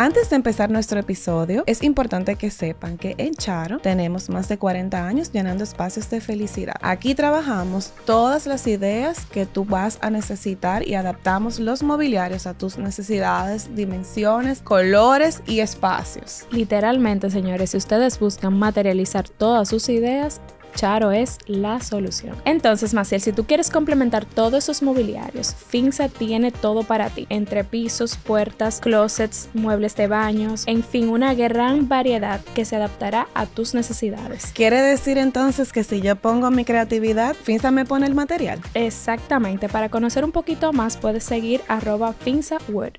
Antes de empezar nuestro episodio, es importante que sepan que en Charo tenemos más de 40 años llenando espacios de felicidad. Aquí trabajamos todas las ideas que tú vas a necesitar y adaptamos los mobiliarios a tus necesidades, dimensiones, colores y espacios. Literalmente, señores, si ustedes buscan materializar todas sus ideas, Charo es la solución. Entonces, Maciel, si tú quieres complementar todos esos mobiliarios, Finza tiene todo para ti. Entre pisos, puertas, closets, muebles de baños, en fin, una gran variedad que se adaptará a tus necesidades. ¿Quiere decir entonces que si yo pongo mi creatividad, Finza me pone el material? Exactamente. Para conocer un poquito más, puedes seguir arroba FinzaWood.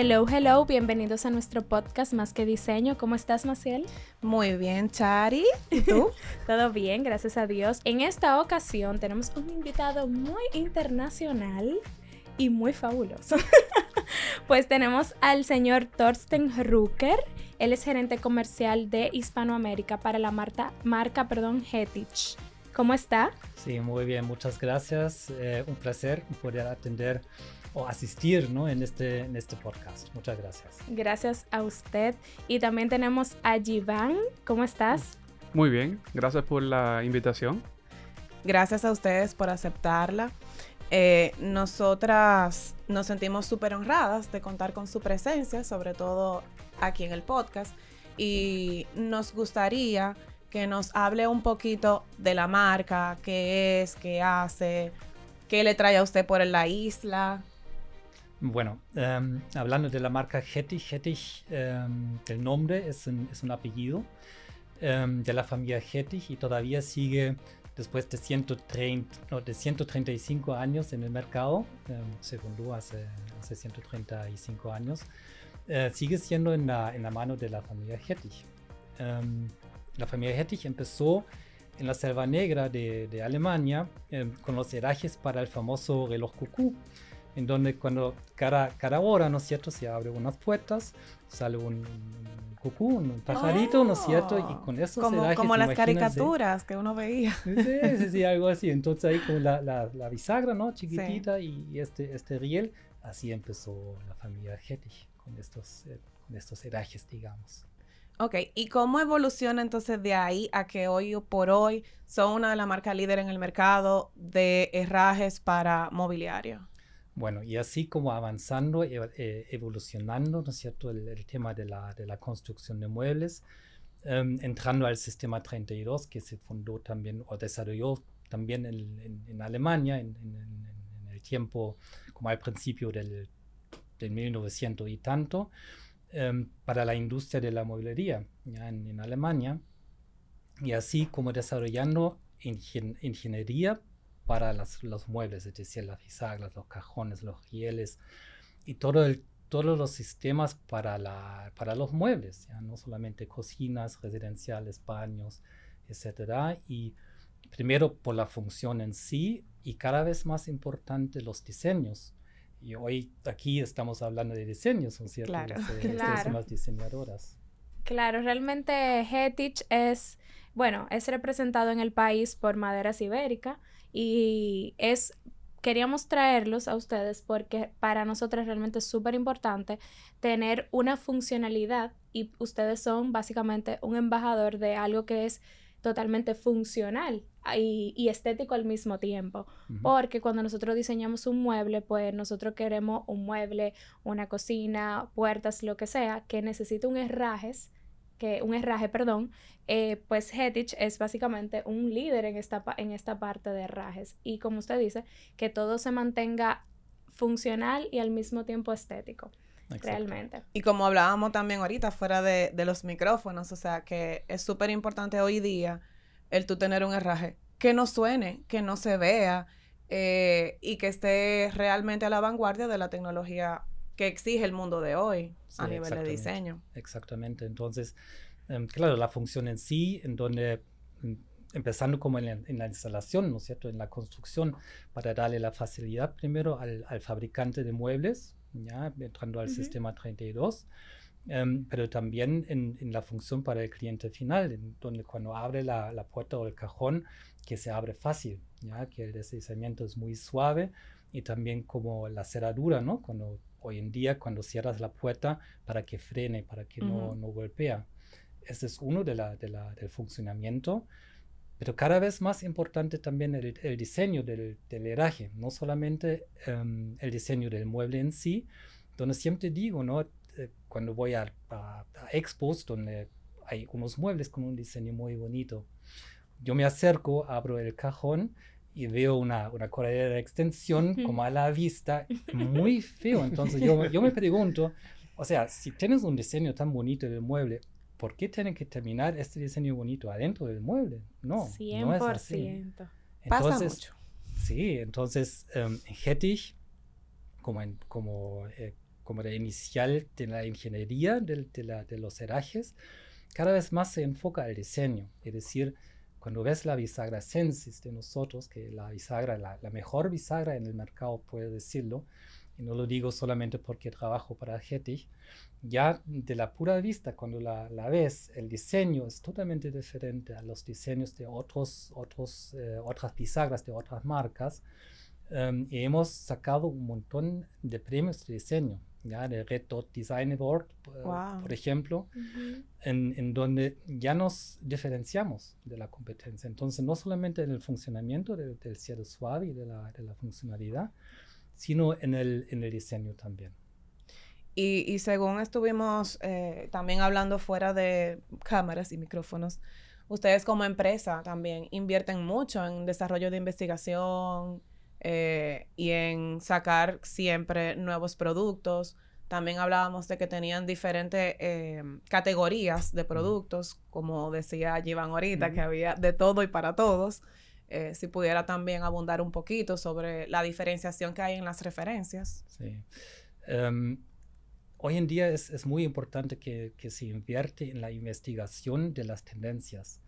Hello, hello, bienvenidos a nuestro podcast Más que Diseño. ¿Cómo estás, Maciel? Muy bien, Chari. ¿Y tú? Todo bien, gracias a Dios. En esta ocasión tenemos un invitado muy internacional y muy fabuloso. pues tenemos al señor Thorsten Rucker. Él es gerente comercial de Hispanoamérica para la marca, marca perdón, Hetich. ¿Cómo está? Sí, muy bien, muchas gracias. Eh, un placer poder atender o asistir ¿no? en, este, en este podcast. Muchas gracias. Gracias a usted. Y también tenemos a Jivan. ¿Cómo estás? Muy bien, gracias por la invitación. Gracias a ustedes por aceptarla. Eh, nosotras nos sentimos súper honradas de contar con su presencia, sobre todo aquí en el podcast, y nos gustaría que nos hable un poquito de la marca, qué es, qué hace, qué le trae a usted por la isla. Bueno, em, hablando de la marca Hettich, Hettich, em, el nombre es un, es un apellido em, de la familia Hettich y todavía sigue después de, 130, de 135 años en el mercado, según tú, hace, hace 135 años, eh, sigue siendo en la, en la, mano de la familia Hettich. La familia Hettich empezó en la selva negra de, de Alemania con los herrajes para el famoso reloj cucú en donde cuando cada, cada hora, ¿no es cierto?, se abren unas puertas, sale un, cucú, un pajarito, ¿no es cierto? Y con eso como, se Como las caricaturas que uno veía. Sí, sí, sí, algo así. Entonces ahí con la, la, bisagra, ¿no? Chiquitita y, este, este riel, así empezó la familia Hettich con estos, eh, con estos herrajes, digamos. Ok, ¿y cómo evoluciona entonces de ahí a que hoy por hoy son una de las marcas líderes en el mercado de herrajes para mobiliario? Bueno, y así como avanzando, eh, evolucionando, ¿no es cierto?, el, tema de la, de la, construcción de muebles, em, entrando al sistema 32, que se fundó también o desarrolló también en, en, Alemania en, en, el tiempo, como al principio del, del 1900 y tanto, em, para la industria de la mueblería ¿ya? en, Alemania, y así como desarrollando ingeniería para los muebles, es decir, las bisagras, los cajones, los rieles y todo el, todos los sistemas para, la, para los muebles, ¿ya? no solamente cocinas, residenciales, baños, etcétera, y primero por la función en sí y cada vez más importante los diseños. Y hoy aquí estamos hablando de diseños, ¿no es cierto? Claro, claro. Las diseñadoras. Claro, realmente Hetich es, bueno, es representado en el país por maderas ibéricas y es queríamos traerlos a ustedes porque para nosotros realmente es súper importante tener una funcionalidad y ustedes son básicamente un embajador de algo que es totalmente funcional y, estético al mismo tiempo. Porque cuando nosotros diseñamos un mueble, pues nosotros queremos un mueble, una cocina, puertas, lo que sea, que necesite un herrajes que un herraje, perdón, eh, pues Hetich es básicamente un líder en esta, en esta parte de herrajes. Y como usted dice, que todo se mantenga funcional y al mismo tiempo estético. Realmente. Y como hablábamos también ahorita fuera de, los micrófonos, o sea que es súper importante hoy día el tú tener un herraje que no suene, que no se vea eh, y que esté realmente a la vanguardia de la tecnología que exige el mundo de hoy a nivel de diseño. Exactamente. Entonces, em, claro, la función en sí, en donde mm, empezando como en la, instalación, ¿no es cierto?, en la construcción, para darle la facilidad primero al, fabricante de muebles, ya, entrando al sistema 32, em, pero también en, en, la función para el cliente final, en donde cuando abre la, la, puerta o el cajón, que se abre fácil, ¿ya? que el deslizamiento es muy suave y también como la cerradura, ¿no? Cuando hoy en día, cuando cierras la puerta para que frene, para que uh -huh. no, no golpea. Ese es uno de la, de la, del funcionamiento. Pero cada vez más importante también el, el diseño del, del, herraje, no solamente um, el diseño del mueble en sí, donde siempre digo, ¿no? Eh, cuando voy a, a, a, expos donde hay unos muebles con un diseño muy bonito, yo me acerco, abro el cajón y veo una, una corredera de extensión como a la vista, muy feo. Entonces yo, yo me pregunto, o sea, si tienes un diseño tan bonito del mueble, ¿por qué tienen que terminar este diseño bonito adentro del mueble? No, 100%. no es así. Entonces, Pasa mucho. Sí, entonces um, en Hettich, como, en, como, eh, como de inicial de la ingeniería de, de, la, de los herrajes, cada vez más se enfoca al diseño, es decir, cuando ves la bisagra Sensis de nosotros, que la bisagra, la, la, mejor bisagra en el mercado, puedo decirlo, y no lo digo solamente porque trabajo para Hettich, ya de la pura vista, cuando la, la, ves, el diseño es totalmente diferente a los diseños de otros, otros, eh, otras bisagras de otras marcas. Um, y hemos sacado un montón de premios de diseño, ya de Red Dot Design Award, wow. por ejemplo, uh -huh. en, en, donde ya nos diferenciamos de la competencia. Entonces, no solamente en el funcionamiento de, del cierre suave y de la, de la funcionalidad, sino en el, en el diseño también. Y, y según estuvimos eh, también hablando fuera de cámaras y micrófonos, ustedes como empresa también invierten mucho en desarrollo de investigación eh, y en sacar siempre nuevos productos. También hablábamos de que tenían diferentes eh, categorías de productos, como decía Jivan ahorita, uh -huh. que había de todo y para todos. Eh, si pudiera también abundar un poquito sobre la diferenciación que hay en las referencias. Sí. Um, hoy en día es, es muy importante que, que, se invierte en la investigación de las tendencias,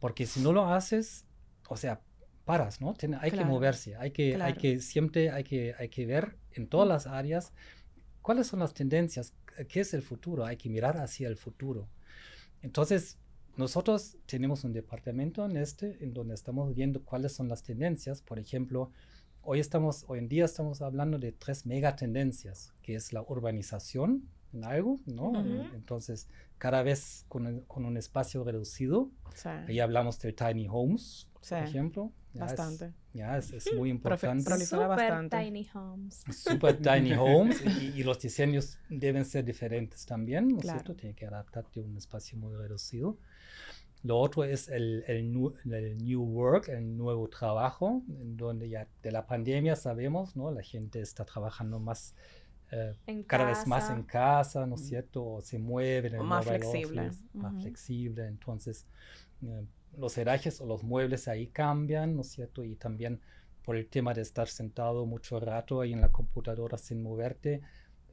porque si no lo haces, o sea, paras, ¿no? Ten, hay claro. que moverse, hay que, claro. hay que siempre hay que, hay que ver en todas las áreas cuáles son las tendencias, qué es el futuro, hay que mirar hacia el futuro. Entonces, nosotros tenemos un departamento en este, en donde estamos viendo cuáles son las tendencias. Por ejemplo, hoy, estamos, hoy en día estamos hablando de tres megatendencias, que es la urbanización en algo, ¿no? Uh -huh. Entonces, cada vez con, con un espacio reducido. Sí. Ahí hablamos del tiny homes, sí. por ejemplo. Ya bastante. Es, ya es, es muy importante. Super bastante. tiny homes. Super tiny homes. y, y, los diseños deben ser diferentes también, ¿no es claro. cierto? Tiene que adaptarte a un espacio muy reducido. Lo otro es el, el, new, el, New Work, el nuevo trabajo, en donde ya de la pandemia sabemos, ¿no? La gente está trabajando más, eh, cada casa. vez más en casa, ¿no es cierto? O se mueven más flexible. Office, uh -huh. más flexible. Entonces, eh, los herrajes o los muebles ahí cambian, ¿no es cierto? Y también por el tema de estar sentado mucho rato ahí en la computadora sin moverte,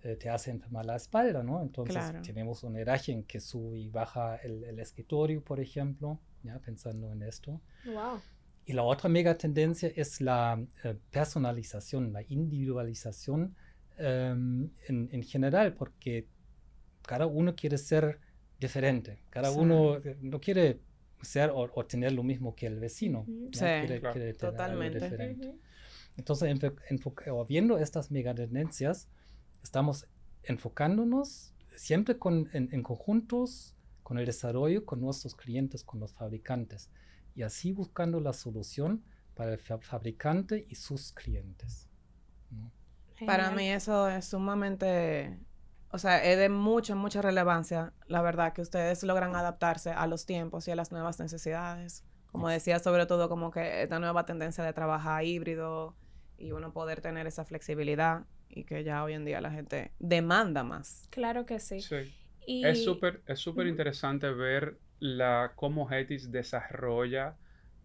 eh, te hace enfermar la espalda, ¿no? Entonces claro. tenemos un herraje en que sube y baja el, el, escritorio, por ejemplo, ya pensando en esto. Wow. Y la otra mega tendencia es la eh, personalización, la individualización eh, en, en, general, porque cada uno quiere ser diferente, cada sí. uno no quiere ser o, o, tener lo mismo que el vecino. Sí, quiere, claro. quiere totalmente. diferente. Uh -huh. Entonces, viendo estas megatendencias, estamos enfocándonos siempre con, en, en, conjuntos con el desarrollo, con nuestros clientes, con los fabricantes, y así buscando la solución para el fabricante y sus clientes. Para mí eso es sumamente, o sea, es de mucha, mucha relevancia, la verdad, que ustedes logran adaptarse a los tiempos y a las nuevas necesidades. Como decía, sobre todo como que esta nueva tendencia de trabajar híbrido y uno poder tener esa flexibilidad y que ya hoy en día la gente demanda más. Claro que sí. Sí. Y... Es súper es súper interesante ver la, cómo Hetis desarrolla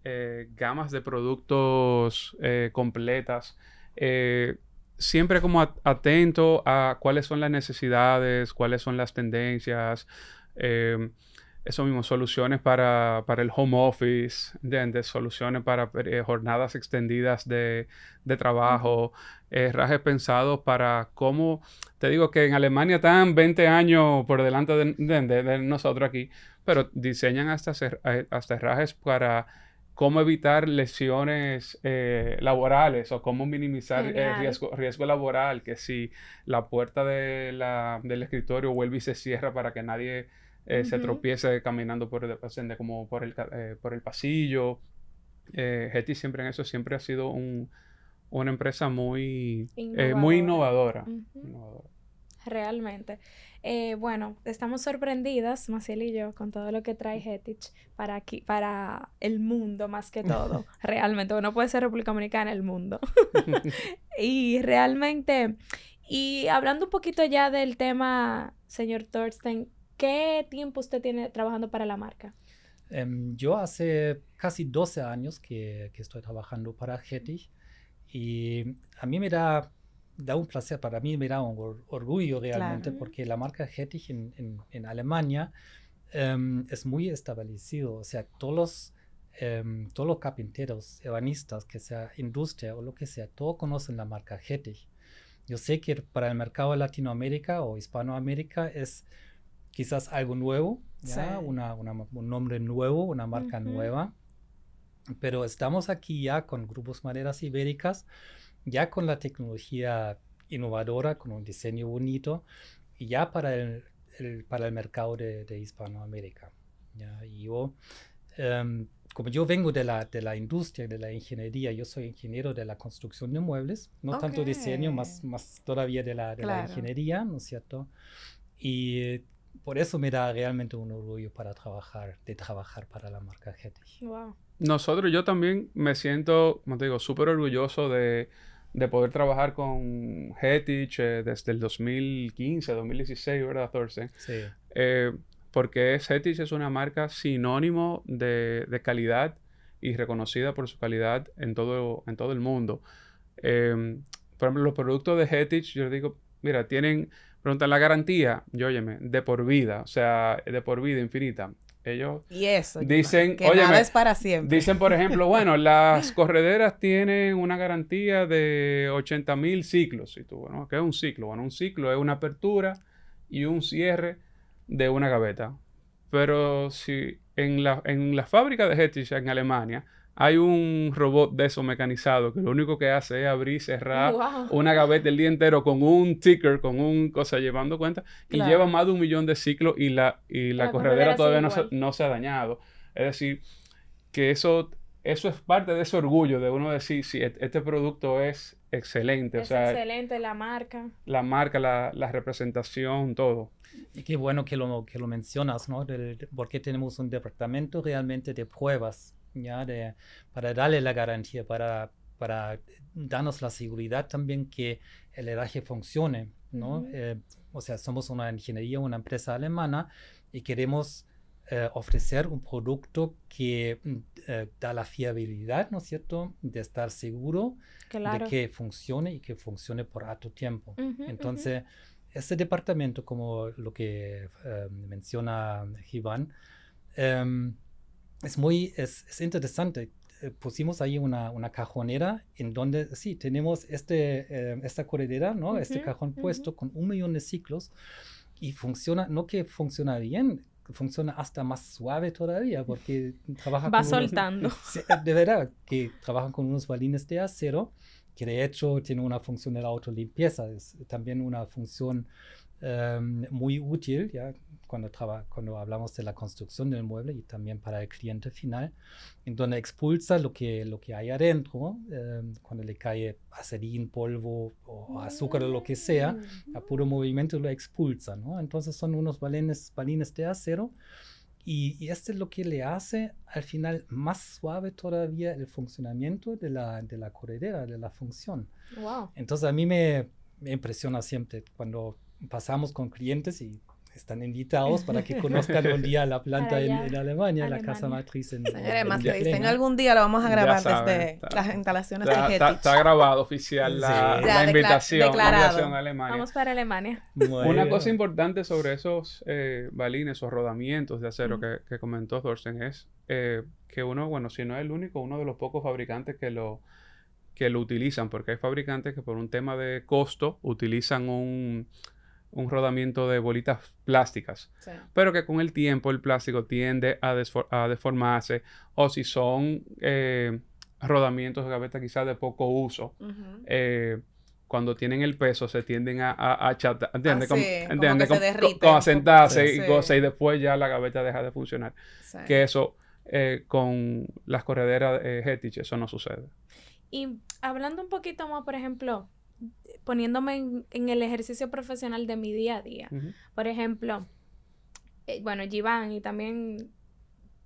eh, gamas de productos eh, completas. Eh, siempre como atento a cuáles son las necesidades, cuáles son las tendencias. eso mismo, soluciones para, el home office, de, soluciones para eh, jornadas extendidas de, trabajo, eh, rajes pensados para cómo, te digo que en Alemania están 20 años por delante de, nosotros aquí, pero diseñan hasta, eh, hasta herrajes para cómo evitar lesiones laborales o cómo minimizar el riesgo, riesgo laboral, que si la puerta de la, del escritorio vuelve y se cierra para que nadie eh, se tropiece caminando por el, como por el, eh, por el pasillo. Eh, siempre en eso siempre ha sido una empresa muy innovadora. muy innovadora. Realmente. bueno, estamos sorprendidas, Maciel y yo, con todo lo que trae Hetich para aquí, para el mundo más que todo. realmente, no puede ser República Dominicana, el mundo. y realmente, y hablando un poquito ya del tema, señor Thorsten, ¿Qué tiempo usted tiene trabajando para la marca? Em, yo hace casi 12 años que, que estoy trabajando para Getty y a mí me da, da un placer, para mí me da un orgullo realmente porque la marca Getty en, en, en Alemania um, es muy establecido, o sea, todos los, um, todos los carpinteros, ebanistas, que sea industria o lo que sea, todos conocen la marca Getty. Yo sé que para el mercado de Latinoamérica o Hispanoamérica es quizás algo nuevo, un nombre nuevo, una marca nueva. Pero estamos aquí ya con grupos maderas ibéricas, ya con la tecnología innovadora, con un diseño bonito, y ya para el, para el mercado de, Hispanoamérica. ¿ya? Y yo, em, como yo vengo de la, de la industria, de la ingeniería, yo soy ingeniero de la construcción de muebles, no tanto diseño, más, más todavía de la, de la ingeniería, ¿no es cierto? Y por eso me da realmente un orgullo para trabajar, de trabajar para la marca Getty. Wow. Nosotros, yo también me siento, como te digo, súper orgulloso de, de, poder trabajar con Getich eh, desde el 2015, 2016, ¿verdad, Thorsten? Sí. Eh, porque Getich es una marca sinónimo de, de, calidad y reconocida por su calidad en todo, en todo el mundo. Eh, por ejemplo, los productos de Getich, yo digo, mira, tienen Preguntan la garantía, yo óyeme, de por vida, o sea, de por vida infinita. Ellos y eso, dicen, que nada es para siempre. Dicen, por ejemplo, bueno, las correderas tienen una garantía de 80 mil ciclos. Y tú, bueno, ¿qué es un ciclo? Bueno, un ciclo es una apertura y un cierre de una gaveta. Pero si en la, en la fábrica de Hettich en Alemania hay un robot de eso mecanizado que lo único que hace es abrir y cerrar una gaveta el día entero con un ticker, con un cosa llevando cuenta, y lleva más de un millón de ciclos y la, y la, corredera, todavía no se, no se, ha dañado. Es decir, que eso, eso es parte de ese orgullo de uno decir, si este producto es excelente. Es excelente la marca. La marca, la, la, representación, todo. Y qué bueno que lo, que lo mencionas, ¿no? porque tenemos un departamento realmente de pruebas ¿ya? De, para darle la garantía, para, para darnos la seguridad también que el herraje funcione, ¿no? Eh, o sea, somos una ingeniería, una empresa alemana y queremos eh, ofrecer un producto que eh, da la fiabilidad, ¿no es cierto?, de estar seguro de que funcione y que funcione por alto tiempo. Entonces, este departamento, como lo que menciona Iván, em, es muy es, interesante. Eh, pusimos ahí una, una, cajonera en donde sí tenemos este, eh, esta corredera, ¿no? este cajón puesto con un millón de ciclos y funciona, no que funciona bien, funciona hasta más suave todavía porque trabaja Va soltando. de verdad, que trabajan con unos balines de acero que de hecho tiene una función de la autolimpieza, es también una función em, muy útil, ¿ya? cuando, cuando hablamos de la construcción del mueble y también para el cliente final, en donde expulsa lo que, lo que hay adentro, em, cuando le cae acerín, polvo o azúcar o lo que sea, a puro movimiento lo expulsa, ¿no? Entonces son unos balines, balines de acero y, y este es lo que le hace al final más suave todavía el funcionamiento de la, de la corredera, de la función. Wow. Entonces a mí me, me impresiona siempre cuando pasamos con clientes y están invitados para que conozcan un día la planta en, en, Alemania, la casa matriz en, en algún día lo vamos a grabar desde las instalaciones de Getich. Está, grabado oficial la, la invitación, a Alemania. Vamos para Alemania. Una cosa importante sobre esos eh, balines o rodamientos de acero que, que, comentó Thorsten es eh, que uno, bueno, si no es el único, uno de los pocos fabricantes que lo que lo utilizan, porque hay fabricantes que por un tema de costo utilizan un, un rodamiento de bolitas plásticas, pero que con el tiempo el plástico tiende a, a deformarse o si son eh, rodamientos de gaveta quizás de poco uso, eh, cuando tienen el peso se tienden a, a, achatar, ¿entiendes? como, a sentarse y, y después ya la gaveta deja de funcionar. Que eso eh, con las correderas eh, Hetich eso no sucede. Y hablando un poquito más, por ejemplo, poniéndome en, el ejercicio profesional de mi día a día. Por ejemplo, eh, bueno, Givan y también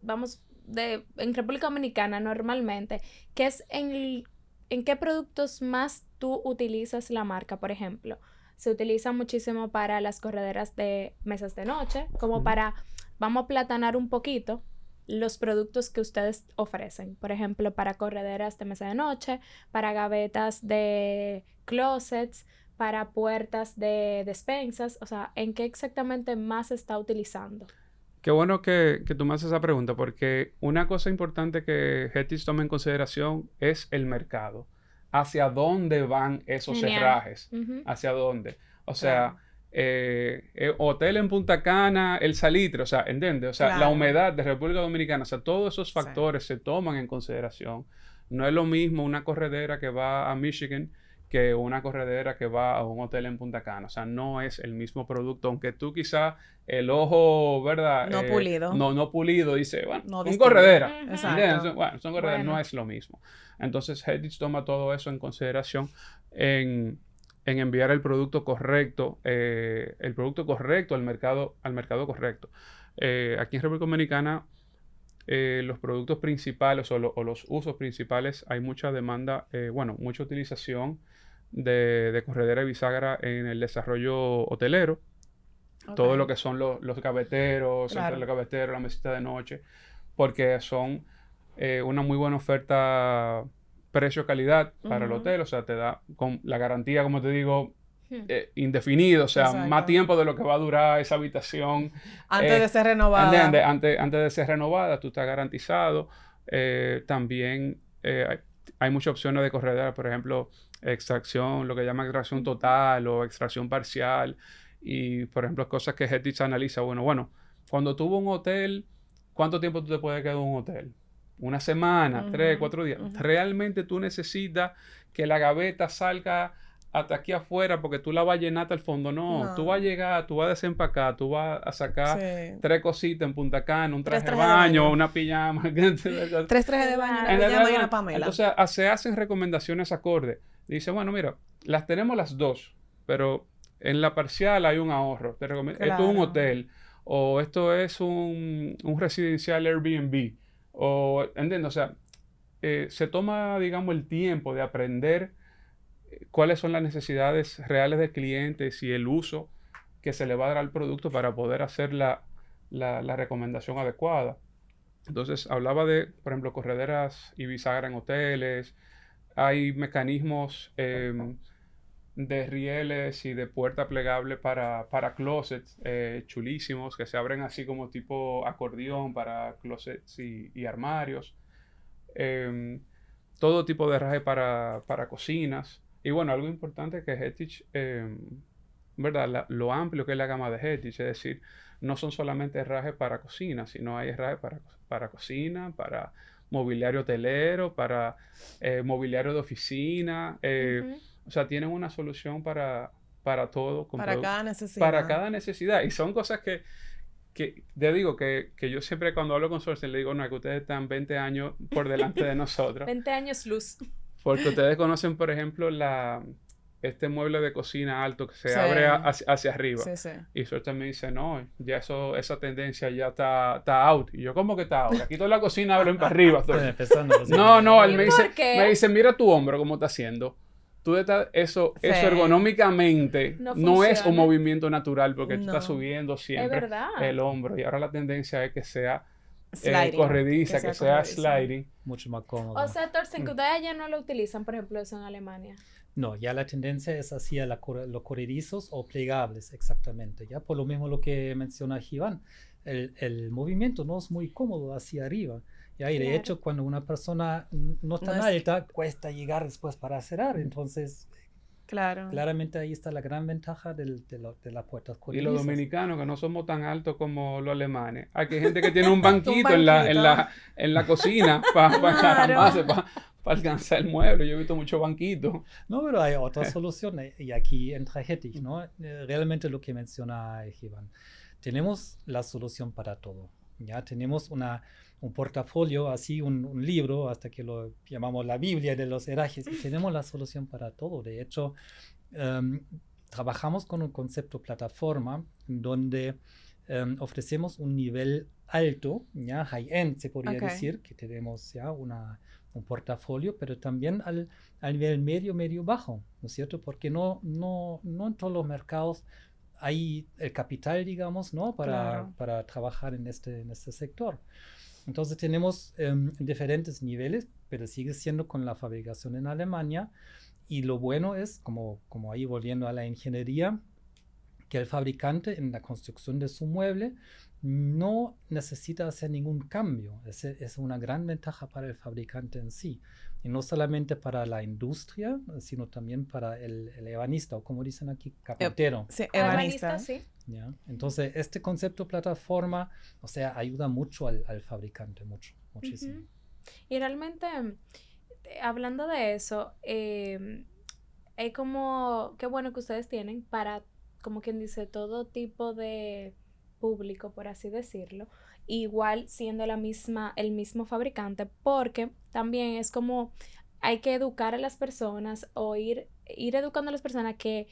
vamos de en República Dominicana normalmente, ¿qué es en, en qué productos más tú utilizas la marca, por ejemplo? Se utiliza muchísimo para las correderas de mesas de noche, como para, vamos a platanar un poquito, los productos que ustedes ofrecen. Por ejemplo, para correderas de mesa de noche, para gavetas de closets, para puertas de despensas. O sea, ¿en qué exactamente más se está utilizando? Qué bueno que, tú me haces esa pregunta, porque una cosa importante que Hetis toma en consideración es el mercado. ¿Hacia dónde van esos cerrajes? ¿Hacia dónde? O sea, eh, eh, hotel en Punta Cana, el salitre, o sea, ¿entiendes? O sea, la humedad de República Dominicana, o sea, todos esos factores se toman en consideración. No es lo mismo una corredera que va a Michigan que una corredera que va a un hotel en Punta Cana. O sea, no es el mismo producto, aunque tú quizá el ojo, ¿verdad? No eh, pulido. No, no pulido, dice, bueno, no un corredera. Bueno, son correderas, no es lo mismo. Entonces, Hedges toma todo eso en consideración en en enviar el producto correcto, eh, el producto correcto al mercado, al mercado correcto. Eh, aquí en República Dominicana, eh, los productos principales o, los usos principales, hay mucha demanda, bueno, mucha utilización de, corredera y bisagra en el desarrollo hotelero. Todo lo que son los gaveteros, claro. el gavetero, la mesita de noche, porque son una muy buena oferta precio-calidad para el hotel, o sea, te da con la garantía, como te digo, hmm. eh, indefinido, o sea, más tiempo de lo que va a durar esa habitación. Antes de eh, ser renovada. Antes, antes, de ser renovada, tú estás garantizado. Eh, también hay, hay, muchas opciones de corredera, por ejemplo, extracción, lo que llama extracción total o extracción parcial. Y, por ejemplo, cosas que Hetich analiza. Bueno, bueno, cuando tuvo un hotel, ¿cuánto tiempo tú te puedes quedar en un hotel? Una semana, tres, cuatro días. Realmente tú necesitas que la gaveta salga hasta aquí afuera porque tú la vas a llenar hasta el fondo. No, tú vas a llegar, tú vas a desempacar, tú vas a sacar tres cositas en Punta Cana, un traje, de baño, una pijama. tres trajes de baño, una pijama y una Pamela. Entonces se hacen recomendaciones acorde. Dice, bueno, mira, las tenemos las dos, pero en la parcial hay un ahorro. Te recomiendo, Esto es un hotel o esto es un, un residencial Airbnb o, ¿entiendes? O sea, eh, se toma, digamos, el tiempo de aprender eh, cuáles son las necesidades reales del cliente y el uso que se le va a dar al producto para poder hacer la, recomendación adecuada. Entonces, hablaba de, por ejemplo, correderas y bisagra en hoteles. Hay mecanismos em, de rieles y de puerta plegable para, para closets eh, chulísimos que se abren así como tipo acordeón para closets y, armarios. Em, todo tipo de herraje para, cocinas. Y bueno, algo importante que Hetich, em, ¿verdad? lo amplio que es la gama de Hetich, es decir, no son solamente herrajes para cocina, sino hay herrajes para, para cocina, para mobiliario hotelero, para eh, mobiliario de oficina. Eh, o sea, tienen una solución para, para todo. para cada necesidad. Para cada necesidad. Y son cosas que, que te digo que, que yo siempre cuando hablo con Sorsen le digo, no, que ustedes están 20 años por delante de nosotros. 20 años luz. Porque ustedes conocen, por ejemplo, la, este mueble de cocina alto que se abre hacia, arriba. Sí, sí. Y Sorsen me dice, no, ya eso, esa tendencia ya está, está out. Y yo, ¿cómo que está out? Aquí toda la cocina abren para arriba. no, no, él me dice, me dice, mira tu hombro cómo está haciendo. Tú estás, eso, Sí. eso ergonómicamente No no, es un movimiento natural porque tú estás No. subiendo siempre verdad. el hombro y ahora la tendencia es que sea eh, Sliding, corrediza, que sea, corrediza. sliding. Mucho más cómodo. O sea, Mm. Que ustedes ya no lo utilizan, por ejemplo, eso en Alemania. No, ya la tendencia es hacia la los corredizos o plegables, exactamente. Ya por lo mismo lo que menciona Iván, el, el movimiento no es muy cómodo hacia arriba. Ya, y de Claro. hecho, cuando una persona no es tan No es- alta, cuesta llegar después para cerrar. Entonces, Claro. claramente ahí está la gran ventaja del- de, lo- de las puertas Y los dominicanos, que no somos tan altos como los alemanes. Aquí hay gente que tiene un banquito, en, la, en, banquito. la, en la cocina para Claro. para alcanzar el mueble. Yo he visto muchos banquitos. No, pero hay otra solución eh, y aquí entra Hettich, ¿no? Eh, Realmente lo que menciona Iván. Tenemos la solución para todo, ¿ya? Tenemos una, un portafolio, así un, un libro, hasta que lo llamamos la Biblia de los herajes, y tenemos la solución para todo. De hecho, em, trabajamos con un concepto plataforma donde em, ofrecemos un nivel alto, ya high-end se podría Ok. decir, que tenemos ya una, un portafolio, pero también al, al nivel medio, medio bajo, ¿no es cierto? Porque no, no, no en todos los mercados hay el capital, digamos, ¿no? Para, Claro. para trabajar en este, en este sector. Entonces tenemos em, diferentes niveles, pero sigue siendo con la fabricación en Alemania. Y lo bueno es, como, como ahí volviendo a la ingeniería, que el fabricante en la construcción de su mueble no necesita hacer ningún cambio. Es, es una gran ventaja para el fabricante en sí. Y no solamente para la industria, sino también para el, el ebanista, o como dicen aquí, carpintero. Sí, Ebanista, ebanista. sí. ¿ya? Entonces, este concepto plataforma, o sea, ayuda mucho al, al fabricante, mucho, muchísimo. Y realmente, eh, hablando de eso, eh, es como, qué bueno que ustedes tienen para, como quien dice, todo tipo de público, por así decirlo, igual siendo la misma, el mismo fabricante, porque también es como hay que educar a las personas o ir, ir educando a las personas que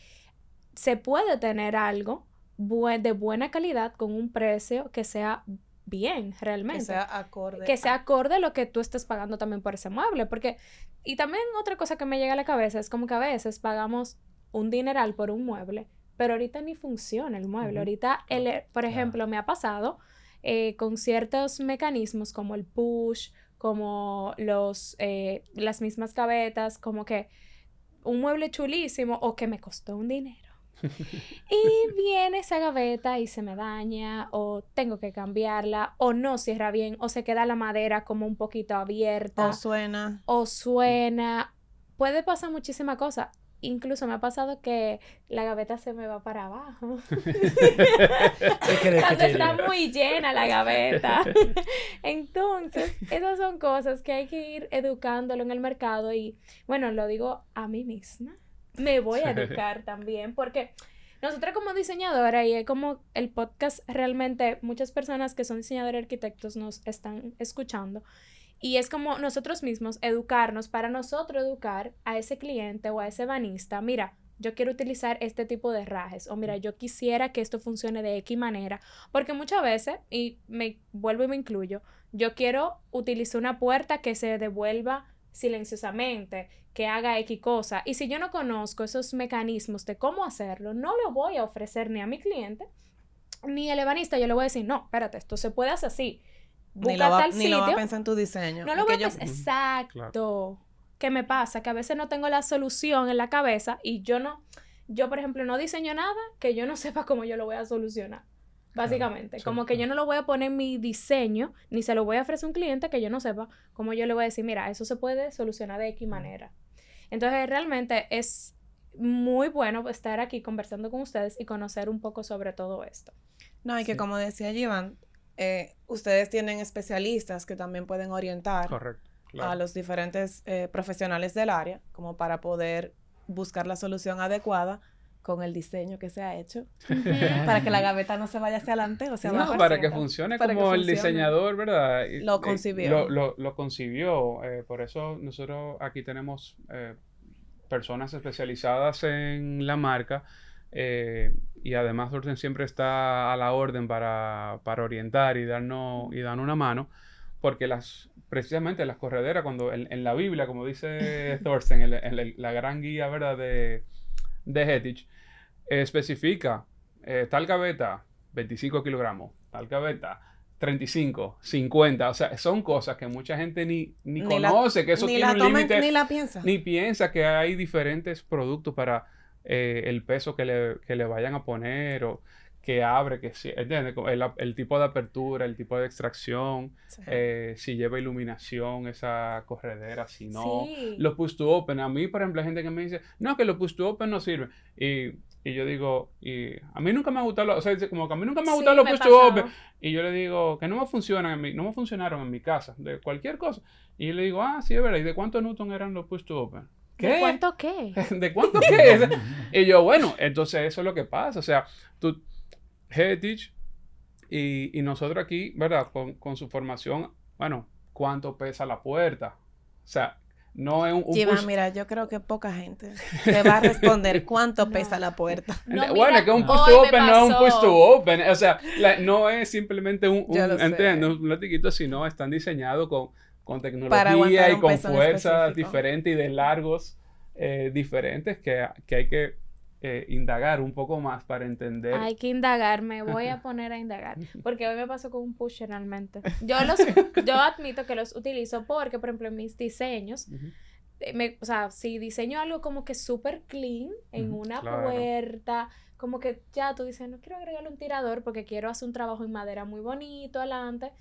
se puede tener algo bue- de buena calidad con un precio que sea bien realmente Que sea acorde. que sea acorde a lo que tú estés pagando también por ese mueble. Porque, y también otra cosa que me llega a la cabeza es como que a veces pagamos un dineral por un mueble, pero ahorita ni funciona el mueble. Ahorita, el, por ejemplo, me ha pasado eh, con ciertos mecanismos como el push, como los, eh, las mismas gavetas, como que un mueble chulísimo o que me costó un dinero. Y viene esa gaveta y se me daña, o tengo que cambiarla, o no cierra bien, o se queda la madera como un poquito abierta, O suena. o suena. Puede pasar muchísima cosa. Incluso me ha pasado que la gaveta se me va para abajo. ¿Qué querés que Cuando está muy llena la gaveta. Entonces, esas son cosas que hay que ir educándolo en el mercado y, bueno, lo digo a mí misma. Me voy a educar también porque nosotros como diseñadora y es como el podcast realmente muchas personas que son diseñadores y arquitectos nos están escuchando y es como nosotros mismos educarnos para nosotros educar a ese cliente o a ese banista, mira, yo quiero utilizar este tipo de rajes o mira, yo quisiera que esto funcione de X manera, porque muchas veces, y me vuelvo y me incluyo, yo quiero utilizar una puerta que se devuelva silenciosamente, que haga X cosa, y si yo no conozco esos mecanismos de cómo hacerlo, no lo voy a ofrecer ni a mi cliente, ni al ebanista, yo le voy a decir, no, espérate, esto se puede hacer así. Ni lo, va, tal ni lo va a pensar en tu diseño. No lo voy a yo- pensar. Exacto. ¿Qué me pasa? Que a veces no tengo la solución en la cabeza y yo no, yo por ejemplo no diseño nada que yo no sepa cómo yo lo voy a solucionar. Básicamente, como que yo claro. no lo voy a poner en mi diseño, ni se lo voy a ofrecer a un cliente que yo no sepa cómo yo le voy a decir, mira, eso se puede solucionar de X manera. Entonces, realmente es muy bueno estar aquí conversando con ustedes y conocer un poco sobre todo esto. No, y que Sí. como decía Iván, eh, ustedes tienen especialistas que también pueden orientar Correcto. a los diferentes eh, profesionales del área, como para poder buscar la solución adecuada con el diseño que se ha hecho, para que la gaveta no se vaya hacia adelante o sea, No, para que funcione Para que como el diseñador, ¿verdad? Y- Lo concibió. Lo, lo- lo concibió. eh, por eso nosotros aquí tenemos eh, personas especializadas en la marca eh, y además Orden siempre está a la orden para, para orientar y darnos, y darnos una mano porque las, precisamente las correderas, cuando en, la Biblia, como dice Thorsten, en, la gran guía ¿verdad? de, de Hettich, especifica eh, tal gaveta, 25 kilogramos, tal gaveta, 35, 50, o sea, son cosas que mucha gente ni, ni, conoce, que eso tiene un límite. Ni la piensa. Ni piensa que hay diferentes productos para eh, el peso que le, que le, vayan a poner o que abre, que si, el, el, tipo de apertura, el tipo de extracción, eh, si lleva iluminación esa corredera, si no. Los push to open. A mí, por ejemplo, hay gente que me dice, no, que los push to open no sirven. Y, y yo digo, y a mí nunca me ha gustado, o sea, como que a mí nunca me ha gustado los push to open. Y yo le digo, que no me funcionan en mi, no me funcionaron en mi casa, de cualquier cosa. Y yo le digo, ah, sí, es verdad. ¿Y de cuánto Newton eran los push to open? ¿Qué? ¿De cuánto qué? ¿De cuánto qué? y yo, bueno, entonces eso es lo que pasa. O sea, tú, Heritage y, y nosotros aquí, ¿verdad? Con, con, su formación, bueno, ¿cuánto pesa la puerta? O sea, no es un, un mira, yo creo que poca gente te va a responder cuánto pesa la puerta. No, bueno, es que un push to open no es un push to open. O sea, no es simplemente un, un, entiendo, un platiquito, sino están diseñados con, con tecnología y con fuerzas diferentes y de largos eh, diferentes que, que hay que eh, indagar un poco más para entender. Hay que indagar, me voy a poner a indagar, porque hoy me pasó con un push realmente. Yo los, yo admito que los utilizo porque, por ejemplo, en mis diseños, eh, me, o sea, si diseño algo como que súper clean en una puerta, como que ya tú dices, no quiero agregarle un tirador porque quiero hacer un trabajo en madera muy bonito adelante.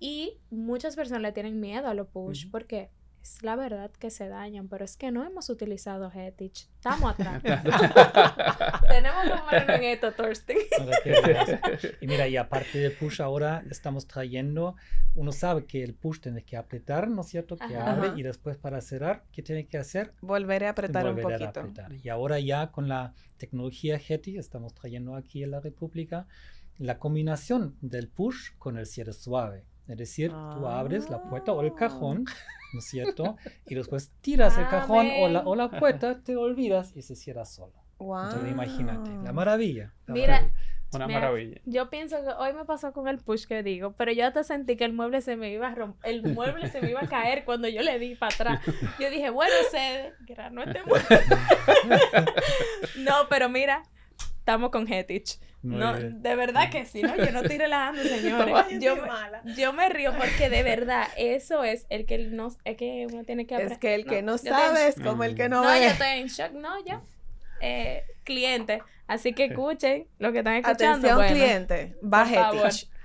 Y muchas personas le tienen miedo a los push, porque es la verdad que se dañan, pero es que no hemos utilizado Hetich. Estamos atrás. Tenemos que ponerlo en esto, Thorsten. y mira, y aparte del push ahora estamos trayendo, uno sabe que el push tiene que apretar, ¿no es cierto? Que abre y después para cerrar, ¿qué tiene que hacer? Volver a apretar un poquito. Y ahora ya con la tecnología Hetich estamos trayendo aquí en la República la combinación del push con el cierre suave. Es decir, tú abres la puerta o el cajón, ¿no es cierto? Y después tiras el cajón o la, o la, puerta, te olvidas y se cierra solo. Wow. Entonces imagínate, la maravilla. Mira, una maravilla. Yo pienso que hoy me pasó con el push que digo, pero yo te sentí que el mueble se me iba a romper, el mueble se me iba a caer cuando yo le di para atrás. Yo dije, bueno, se no este mueble. no, pero mira, estamos con Hetich no, de verdad que sí, ¿no? Yo no estoy relajando, señores. yo, me, yo me río porque de verdad eso es el que no, es que uno tiene que aprender. Es que el que no, sabe es como el que no, no ve. No, yo estoy en shock, no, ya. Eh, cliente. Así que escuchen lo que están escuchando. Atención, cliente. Baje.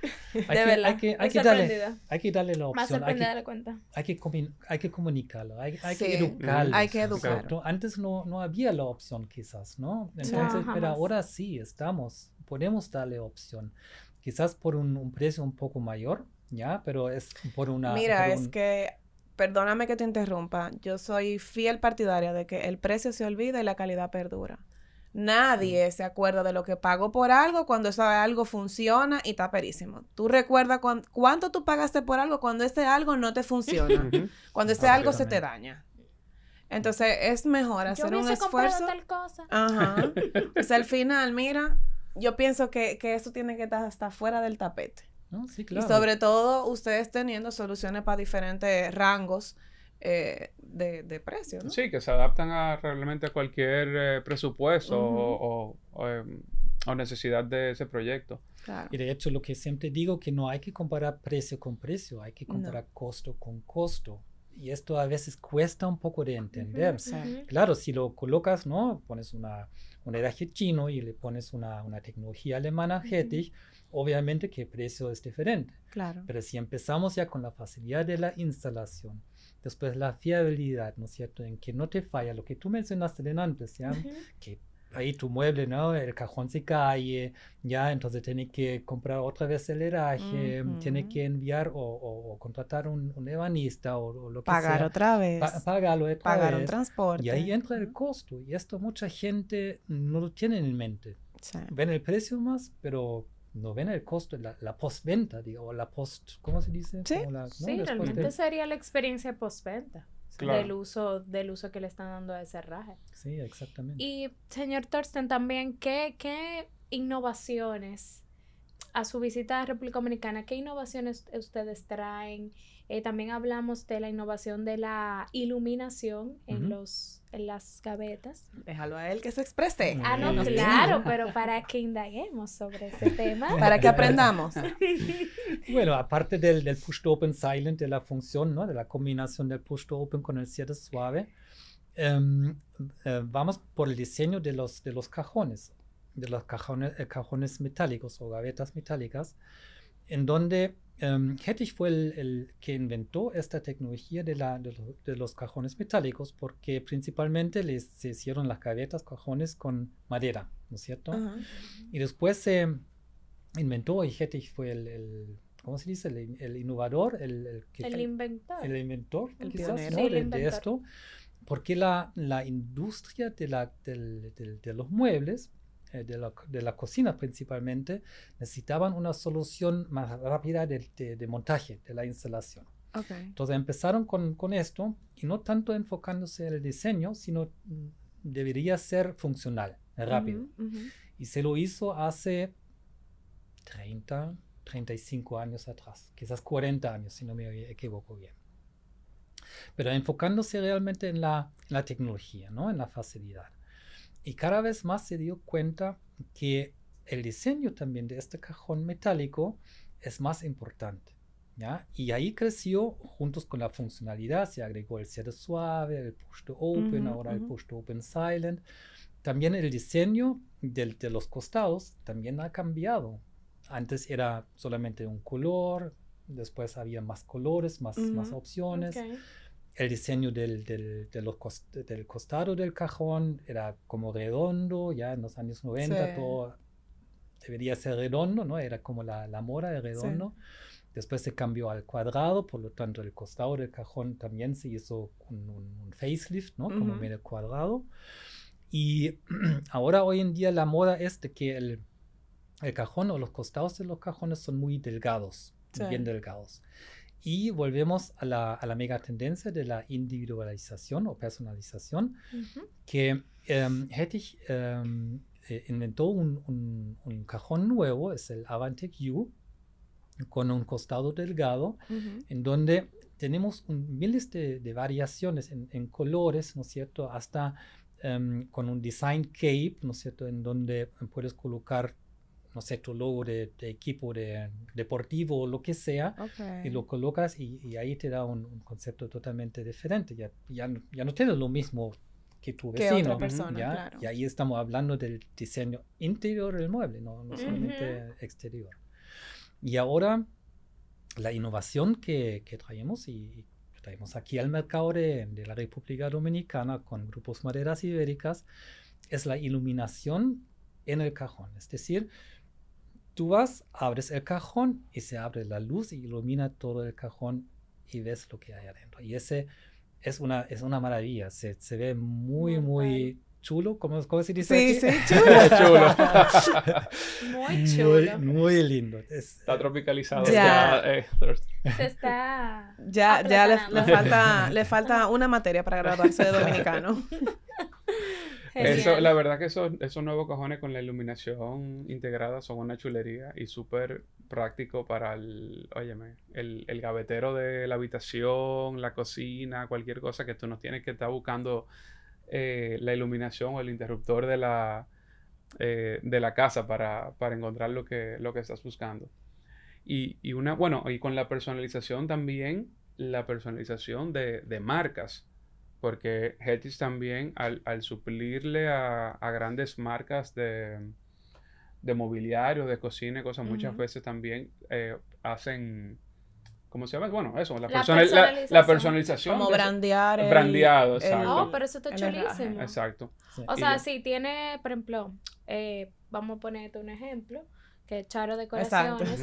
De verdad. Hay que, hay, que darle, hay que darle la opción. Más hay que, cuenta. Hay que, hay que comunicarlo, hay, hay que educarlo. Hay que educarlo. Antes no, no había la opción quizás, ¿no? Entonces, pero ahora sí estamos podemos darle opción. Quizás por un, precio un poco mayor, ¿ya? Pero es por una... Mira, es que, perdóname que te interrumpa, yo soy fiel partidaria de que el precio se olvida y la calidad perdura. Nadie mm. se acuerda de lo que pagó por algo cuando ese algo funciona y está perísimo. Tú recuerdas cuánto tú pagaste por algo cuando ese algo no te funciona, cuando ese algo se te daña. Entonces es mejor hacer un esfuerzo. Tal cosa. Ajá. pues al final, mira, yo pienso que, que eso tiene que estar hasta fuera del tapete. sí, claro. Y sobre todo ustedes teniendo soluciones para diferentes rangos eh, de, de precio. ¿no? Sí, que se adaptan a realmente a cualquier eh, presupuesto o, em, o, necesidad de ese proyecto. Claro. Y de hecho lo que siempre digo que no hay que comparar precio con precio, hay que comparar costo con costo. Y esto a veces cuesta un poco de entender. Claro, si lo colocas, ¿no? Pones una un herraje chino y le pones una, una tecnología alemana, Hettich, obviamente que el precio es diferente. Claro. Pero si empezamos ya con la facilidad de la instalación, después la fiabilidad, ¿no es cierto? En que no te falla, lo que tú mencionaste antes, ¿ya? Que ahí tu mueble, ¿no? El cajón se cae, ya, entonces tiene que comprar otra vez el herraje, tiene que enviar o, contratar un, un, ebanista o, lo que Pagar sea. otra vez. pagarlo otra Pagar un transporte. Y ahí entra el costo. Y esto mucha gente no lo tiene en mente. Ven el precio más, pero no ven el costo, la, la postventa, digo, o la post, ¿cómo se dice? Sí, sí realmente sería la experiencia postventa del, uso, del uso que le están dando a ese herraje. Sí, exactamente. Y, señor Thorsten, también, ¿qué, qué innovaciones a su visita a República Dominicana, ¿qué innovaciones ustedes traen? Eh, también hablamos de la innovación de la iluminación en, los, en las gavetas. Déjalo a él que se exprese. Ah, no, claro, pero para que indaguemos sobre ese tema. para que aprendamos. bueno, aparte del, del push to open silent, de la función, ¿no? de la combinación del push to open con el cierre suave, eh, vamos por el diseño de los, de los cajones, de los cajones, eh, cajones metálicos o gavetas metálicas, en donde Um, fue el, que inventó esta tecnología de, la, de, los cajones metálicos porque principalmente les, se hicieron las gavetas, cajones con madera, ¿no es cierto? Y después se inventó, y Hettich fue el, ¿cómo se dice? El, innovador, el, el, inventor. El inventor, quizás, de, esto, porque la, la industria de, la, de los muebles de, la, de, la, cocina principalmente, necesitaban una solución más rápida de, de, montaje de la instalación. Entonces empezaron con, con, esto y no tanto enfocándose en el diseño, sino mm, debería ser funcional, rápido. Y se lo hizo hace 30, 35 años atrás, quizás 40 años, si no me equivoco bien. Pero enfocándose realmente en la, en la tecnología, ¿no? en la facilidad. Y cada vez más se dio cuenta que el diseño también de este cajón metálico es más importante. ¿ya? Y ahí creció, juntos con la funcionalidad, se agregó el cierre suave, el push to open, ahora el push to open silent. También el diseño de los costados también ha cambiado. Antes era solamente un color, después había más colores, más, más opciones el diseño del, del, del, costado del cajón era como redondo, ya en los años 90 todo debería ser redondo, ¿no? Era como la, la mora de redondo. Después se cambió al cuadrado, por lo tanto el costado del cajón también se hizo un, un, facelift, ¿no? Como medio cuadrado. Y ahora hoy en día la moda es de que el, el cajón o los costados de los cajones son muy delgados, bien delgados. Y volvemos a la, a la, mega tendencia de la individualización o personalización, que um, Hettich um, inventó un, un, cajón nuevo, es el Avantec U, con un costado delgado, en donde tenemos miles de, de variaciones en, en, colores, ¿no es cierto? Hasta um, con un design cape, ¿no es cierto? En donde puedes colocar no sé, tu logo de, equipo de, deportivo o lo que sea, y lo colocas y, ahí te da un, concepto totalmente diferente. Ya, ya, ya, no tienes lo mismo que tu vecino. otra persona, Y ahí estamos hablando del diseño interior del mueble, no, no solamente exterior. Y ahora la innovación que, que traemos y traemos aquí al mercado de, de la República Dominicana con grupos maderas ibéricas es la iluminación en el cajón. Es decir, Tú vas, abres el cajón y se abre la luz y ilumina todo el cajón y ves lo que hay adentro. Y ese es una, es una maravilla. Se, se ve muy, muy chulo. ¿Cómo, ¿Cómo, se dice? Sí, sí, chulo. muy chulo. Muy, lindo. está tropicalizado. Ya. Eh, se está. Ya, ya le, le, falta, le falta una materia para graduarse de dominicano. Eso, la verdad que esos, esos nuevos cajones con la iluminación integrada son una chulería y súper práctico para el, óyeme, el, el, gavetero de la habitación, la cocina, cualquier cosa que tú no tienes que estar buscando eh, la iluminación o el interruptor de la, eh, de la casa para, para, encontrar lo que, lo que estás buscando. Y, y, una, bueno, y con la personalización también, la personalización de, de marcas porque Hetis también, al, suplirle a, grandes marcas de, mobiliario, de cocina y cosas, muchas veces también eh, hacen... ¿Cómo se llama? Bueno, eso, la, personalización. Como brandear. brandeado, exacto. Oh, pero eso está chulísimo. Exacto. O sea, si tiene, por ejemplo, eh, vamos a ponerte un ejemplo que Charo Decoraciones.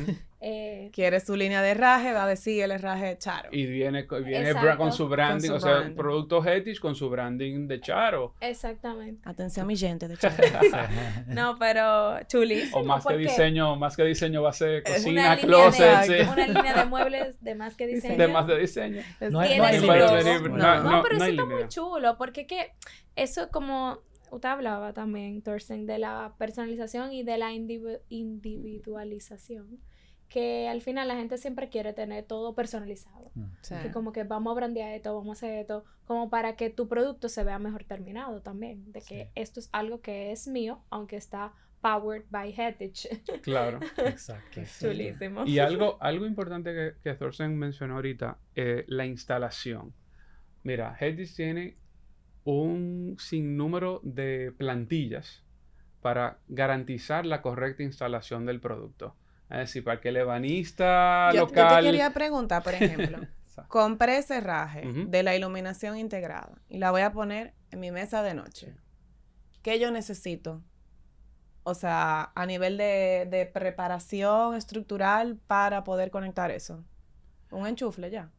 Quiere su línea de herraje, va a decir el herraje Charo. Y viene, viene con su branding, o sea, producto Hetis con su branding de Charo. Exactamente. Atención mi gente de Charo. no, pero chulísimo. O más que diseño, más que diseño va a ser cocina, closet, sí. Una línea de muebles de más que diseño. De más de diseño. No, hay, no, no, no, pero eso está muy chulo, porque que eso como usted hablaba también, Thorsten, de la personalización y de la individualización. Que al final la gente siempre quiere tener todo personalizado. Mm. Sí. Que como que vamos a brandear esto, vamos a hacer esto, como para que tu producto se vea mejor terminado también. De que Sí. esto es algo que es mío, aunque está powered by Hettich. Claro. Exacto. Chulísimo. Y algo, algo importante que, que Thorsten mencionó ahorita, eh, la instalación. Mira, Hedis tiene un sinnúmero de plantillas para garantizar la correcta instalación del producto. Es decir, para que el ebanista Yo, yo te local... quería preguntar, por ejemplo, compré cerraje de la iluminación integrada y la voy a poner en mi mesa de noche. ¿Qué yo necesito? O sea, a nivel de, de preparación estructural para poder conectar eso. Un enchufle ya.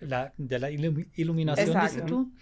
La, de la ilum- iluminación, Exacto. dices tú,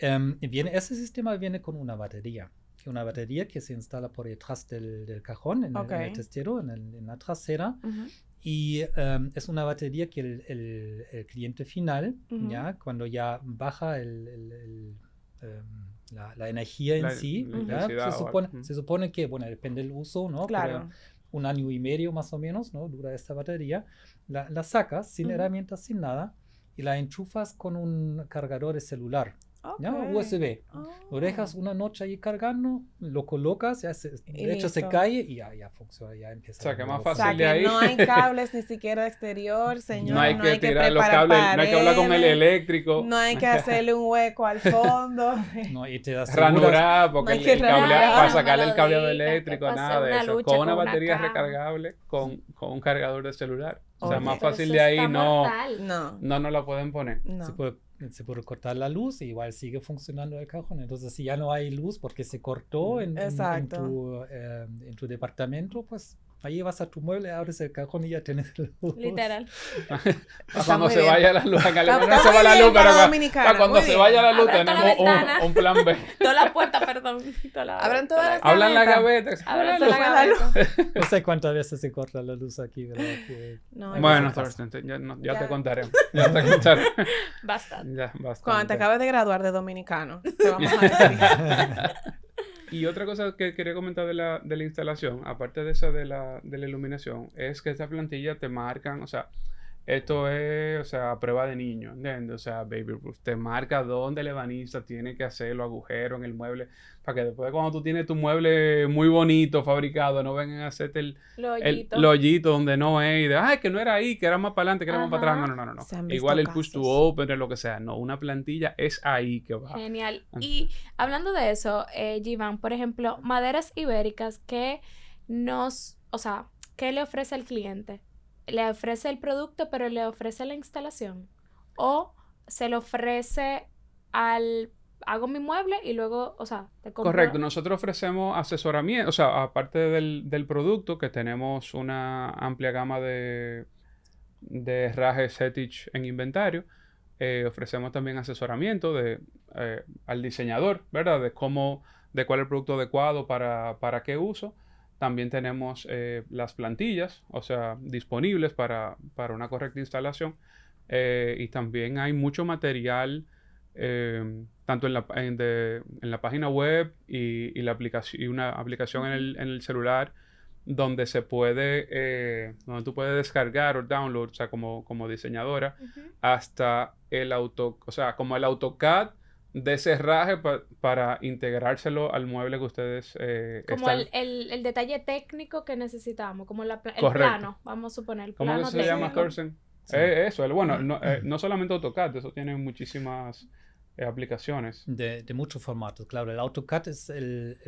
em, viene, ese sistema viene con una batería. Una batería que se instala por detrás del, del cajón, en, el- en el, testero, en, el- en la trasera. Ujú. Y em, es una batería que el, el- el cliente final, Ujú. ya cuando ya baja el- el- el, em, la, la energía en La- sí, la se, supone, se supone que, bueno, depende del uso, ¿no? Pero Claro. un año y medio más o menos, ¿no? Dura esta batería. La, la sacas sin herramientas, sin nada, y la enchufas con un cargador de celular, ¿ya? Ok. USB. Oh. Lo dejas una noche ahí cargando, lo colocas, ya se, de hecho se cae y ya, ya funciona, ya empieza. O sea, que más O moverse. sea, fácil de que ahí. no hay cables ni siquiera exterior, señor. no hay que tirar los preparar cables, no hay que hablar con el paredes, eléctrico. No hay que hacerle un hueco al fondo. No, y te aseguras- ranurar porque No hay el, que el cable ranurar. para sacarle el No cableado que eléctrico nada de una eso con una una batería cama. recargable con, con un cargador de celular o sea Oye, más fácil de ahí no. No, no nos la pueden poner no. se, puede, se puede cortar la luz y igual sigue funcionando el cajón. Entonces, si ya no hay luz porque se cortó en, en- tu, eh, en tu departamento, pues ahí vas a tu mueble, abres el cajón y ya tienes luz. Literal. para cuando se bien. vaya la luz acá Está- no se va la luz pero para para, Dominicana, para cuando se vaya la luz Abran tenemos un, un plan B Toda la puerta, perdón. Toda la, Abran toda todas las hablan la gavetas. gaveta Abran toda la la gaveta. No sé cuántas veces se corta la luz aquí, ¿verdad? Que- No, bueno ya, no- ya Ya. te contaré ya te contaré Bastante. ya, bastante. Cuando te acabes de graduar de dominicano, te vamos a decir. Y otra cosa que quería comentar de la, de la instalación, aparte de esa de la, de la iluminación, es que esta plantilla te marcan, o sea, esto es, o sea, prueba de niño, ¿entiendes? O sea, Baby Ruth, te marca dónde el ebanista tiene que hacer los agujeros en el mueble, para que después cuando tú tienes tu mueble muy bonito, fabricado, no vengan a hacerte el, Lo el, hoyito. donde no es, y de, ay, que no era ahí, que era más para adelante, que era más para atrás, no, no, no, no. Igual el push to open, lo que sea, no, una plantilla es ahí que va. Genial. Y hablando de eso, eh, Givan, por ejemplo, maderas ibéricas que nos, o sea, ¿qué le ofrece al cliente? Le ofrece el producto, pero le ofrece la instalación. O se le ofrece al, hago mi mueble y luego, o sea, te compro. Correcto, nosotros ofrecemos asesoramiento, o sea, aparte del, del producto, que tenemos una amplia gama de, de herrajes Etich en inventario, eh, ofrecemos también asesoramiento de, eh, al diseñador, ¿verdad? De cómo, de cuál es el producto adecuado para, para qué uso. También tenemos eh, las plantillas, o sea, disponibles para, para una correcta instalación. Eh, y también hay mucho material, eh, tanto en la, en, de- en la página web y, y la aplicación, y una aplicación en el, en el celular donde se puede, eh, donde tú puedes descargar o download, o sea, como, como diseñadora, hasta el auto, o sea, como el AutoCAD de cerraje pa- para integrárselo al mueble que ustedes eh, Como están... el, el, el detalle técnico que necesitamos, como la, pla- el Correcto. plano, vamos a suponer. El ¿Cómo plano que se llama? Sí. Eh, eso, el, bueno, no, eh, no solamente AutoCAD, eso tiene muchísimas eh, aplicaciones. De, de muchos formatos, claro. El AutoCAD es el,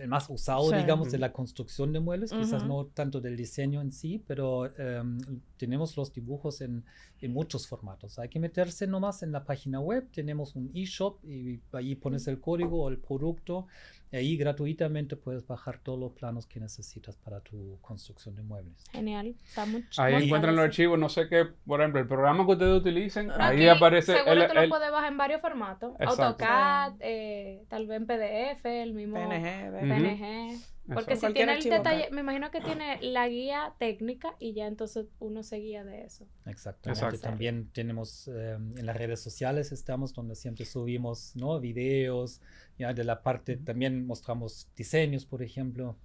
el- más usado, Sí. digamos, de la construcción de muebles, quizás Ujú. no tanto del diseño en sí, pero em, tenemos los dibujos en, en muchos formatos. Hay que meterse nomás en la página web, tenemos un eShop y ahí pones el código o el producto, y ahí gratuitamente puedes bajar todos los planos que necesitas para tu construcción de muebles. Genial, está mucho. Ahí muy encuentran los archivos, no sé qué, por ejemplo, el programa que ustedes utilicen, ahí Aquí, aparece Seguro el, tú lo el- puedes bajar en varios formatos. Exacto. AutoCAD, eh, tal vez en PDF, el mismo PNG, PNG. Porque si tiene el detalle, me imagino que tiene la guía técnica y ya entonces uno se guía de eso. Exactamente. Exacto. También tenemos eh, en las redes sociales estamos donde siempre subimos ¿no? videos, ya de la parte, también mostramos diseños, por ejemplo.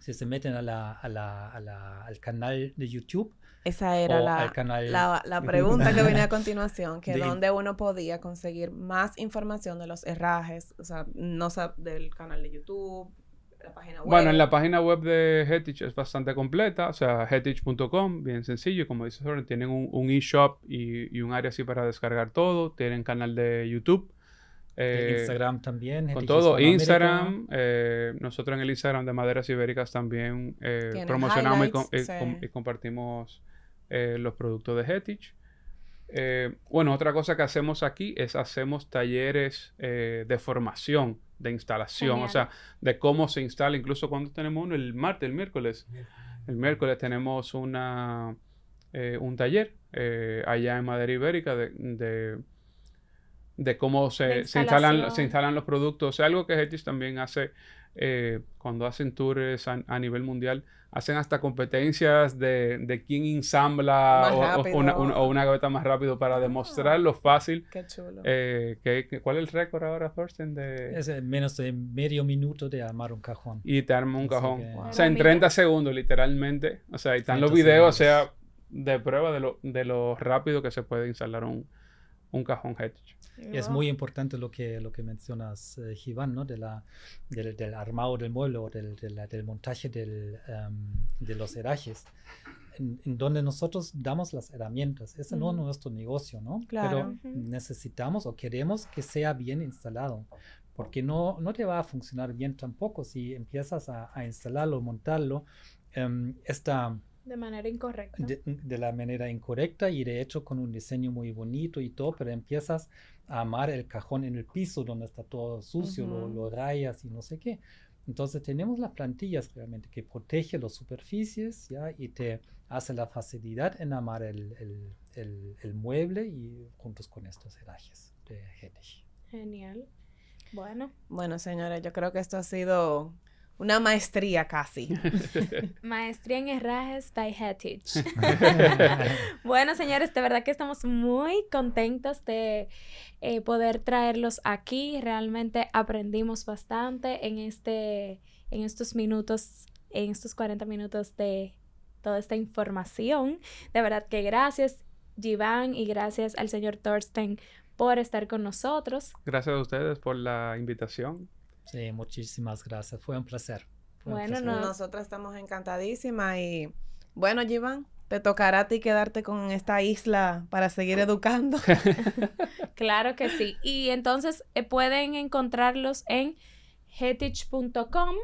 Si se meten a la, a la- a la- al canal de YouTube Esa era la, al canal la, la pregunta que venía a continuación, que De- dónde uno podía conseguir más información de los herrajes, o sea, no del canal de YouTube, la página web. Bueno, en la página web de Hetich es bastante completa, o sea, hetich.com, bien sencillo, como dice Soren, tienen un, un eShop y, y un área así para descargar todo, tienen canal de YouTube, eh, Instagram también. con todo. Instagram, eh, nosotros en el Instagram de Maderas Ibéricas también eh, promocionamos y, com- highlights, y com- sí. y compartimos eh, los productos de Hetich. Eh, bueno, otra cosa que hacemos aquí es hacemos talleres eh, de formación, de instalación, Genial. o sea, de cómo se instala, incluso cuando tenemos uno el martes, el miércoles. El miércoles tenemos una, eh, un taller eh, allá en Madera Ibérica de, de, de cómo se, se instalan, se instalan los productos. Algo que Hetis también hace eh, cuando hacen tours a, a nivel mundial. Hacen hasta competencias de, de quién ensambla o, o una, o una gaveta más rápido para Ah. demostrar lo fácil. Qué chulo. eh, que, que- ¿Cuál es el récord ahora, Thorsten? De, Es en menos de medio minuto de armar un cajón. y te arma un Así cajón. que- O sea, en 30 segundos, literalmente. O sea, ahí están los 30 videos, o sea, de prueba de lo, de lo rápido que se puede instalar un, un cajón Hetich. Y es muy importante lo que, lo que mencionas, eh, Giván, ¿no? De la, del, del armado del mueble o del, de la- del montaje del, em, de los herrajes, en, en donde nosotros damos las herramientas. Ese no es nuestro negocio, ¿no? Claro. Pero Ujú. necesitamos o queremos que sea bien instalado, porque no, no te va a funcionar bien tampoco si empiezas a, a instalarlo, montarlo. em, esta, De manera incorrecta. de, de la manera incorrecta y de hecho con un diseño muy bonito y todo, pero empiezas a amar el cajón en el piso donde está todo sucio, lo, Ujú. lo rayas y no sé qué. Entonces tenemos las plantillas realmente que protege las superficies ¿ya? y te hace la facilidad en amar el, el- el- el mueble y juntos con estos herrajes de Hettich. Genial. Bueno, Bueno, señores, yo creo que esto ha sido una maestría casi. maestría en herrajes by Hetich. Bueno, señores, de verdad que estamos muy contentos de eh, poder traerlos aquí. Realmente aprendimos bastante en este, en estos minutos, en estos 40 minutos de toda esta información. De verdad que gracias, Jivan, y gracias al señor Thorsten por estar con nosotros. Gracias a ustedes por la invitación. Sí, muchísimas gracias. Fue un placer. Fue un Bueno, placer. no- Nosotras estamos encantadísimas y bueno, Jivan, te tocará a ti quedarte con esta isla para seguir educando. Claro que sí. Y entonces eh, pueden encontrarlos en hetich.com,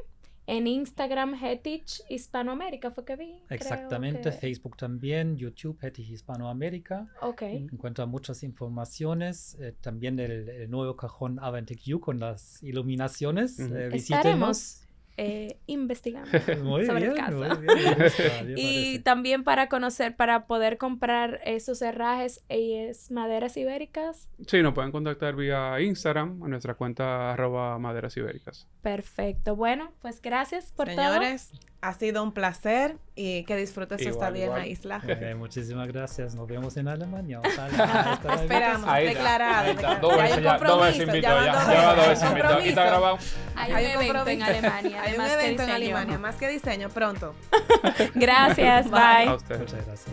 en Instagram Hetich Hispanoamérica, fue que vi. Exactamente, que- Facebook también, YouTube, Hettich Hispanoamérica. Ok. Encuentra muchas informaciones, eh, también el, el nuevo cajón Aventic U con las iluminaciones. Eh. Estaremos eh, investigando. Muy sobre el bien, caso. muy bien, me gusta, me Y parece. también para conocer, para poder comprar esos herrajes y es maderas ibéricas. Sí, nos pueden contactar vía Instagram a nuestra cuenta arroba maderas ibéricas. Perfecto. Bueno, pues gracias por Señores, ha sido un placer y que disfrutes esta bien isla. Muchísimas gracias. Nos vemos en Alemania. Ojalá. Esperamos, Ahí está, declarado. ahí está. Dos Ya hay veces un ya, dos veces compromiso, invitado, ya ya. van Ya va dos veces. veces invitado. Aquí está grabado. Hay un un evento en. Alemania. Hay un evento en. Alemania, más que diseño, pronto. Gracias, Bye. A. Muchas gracias.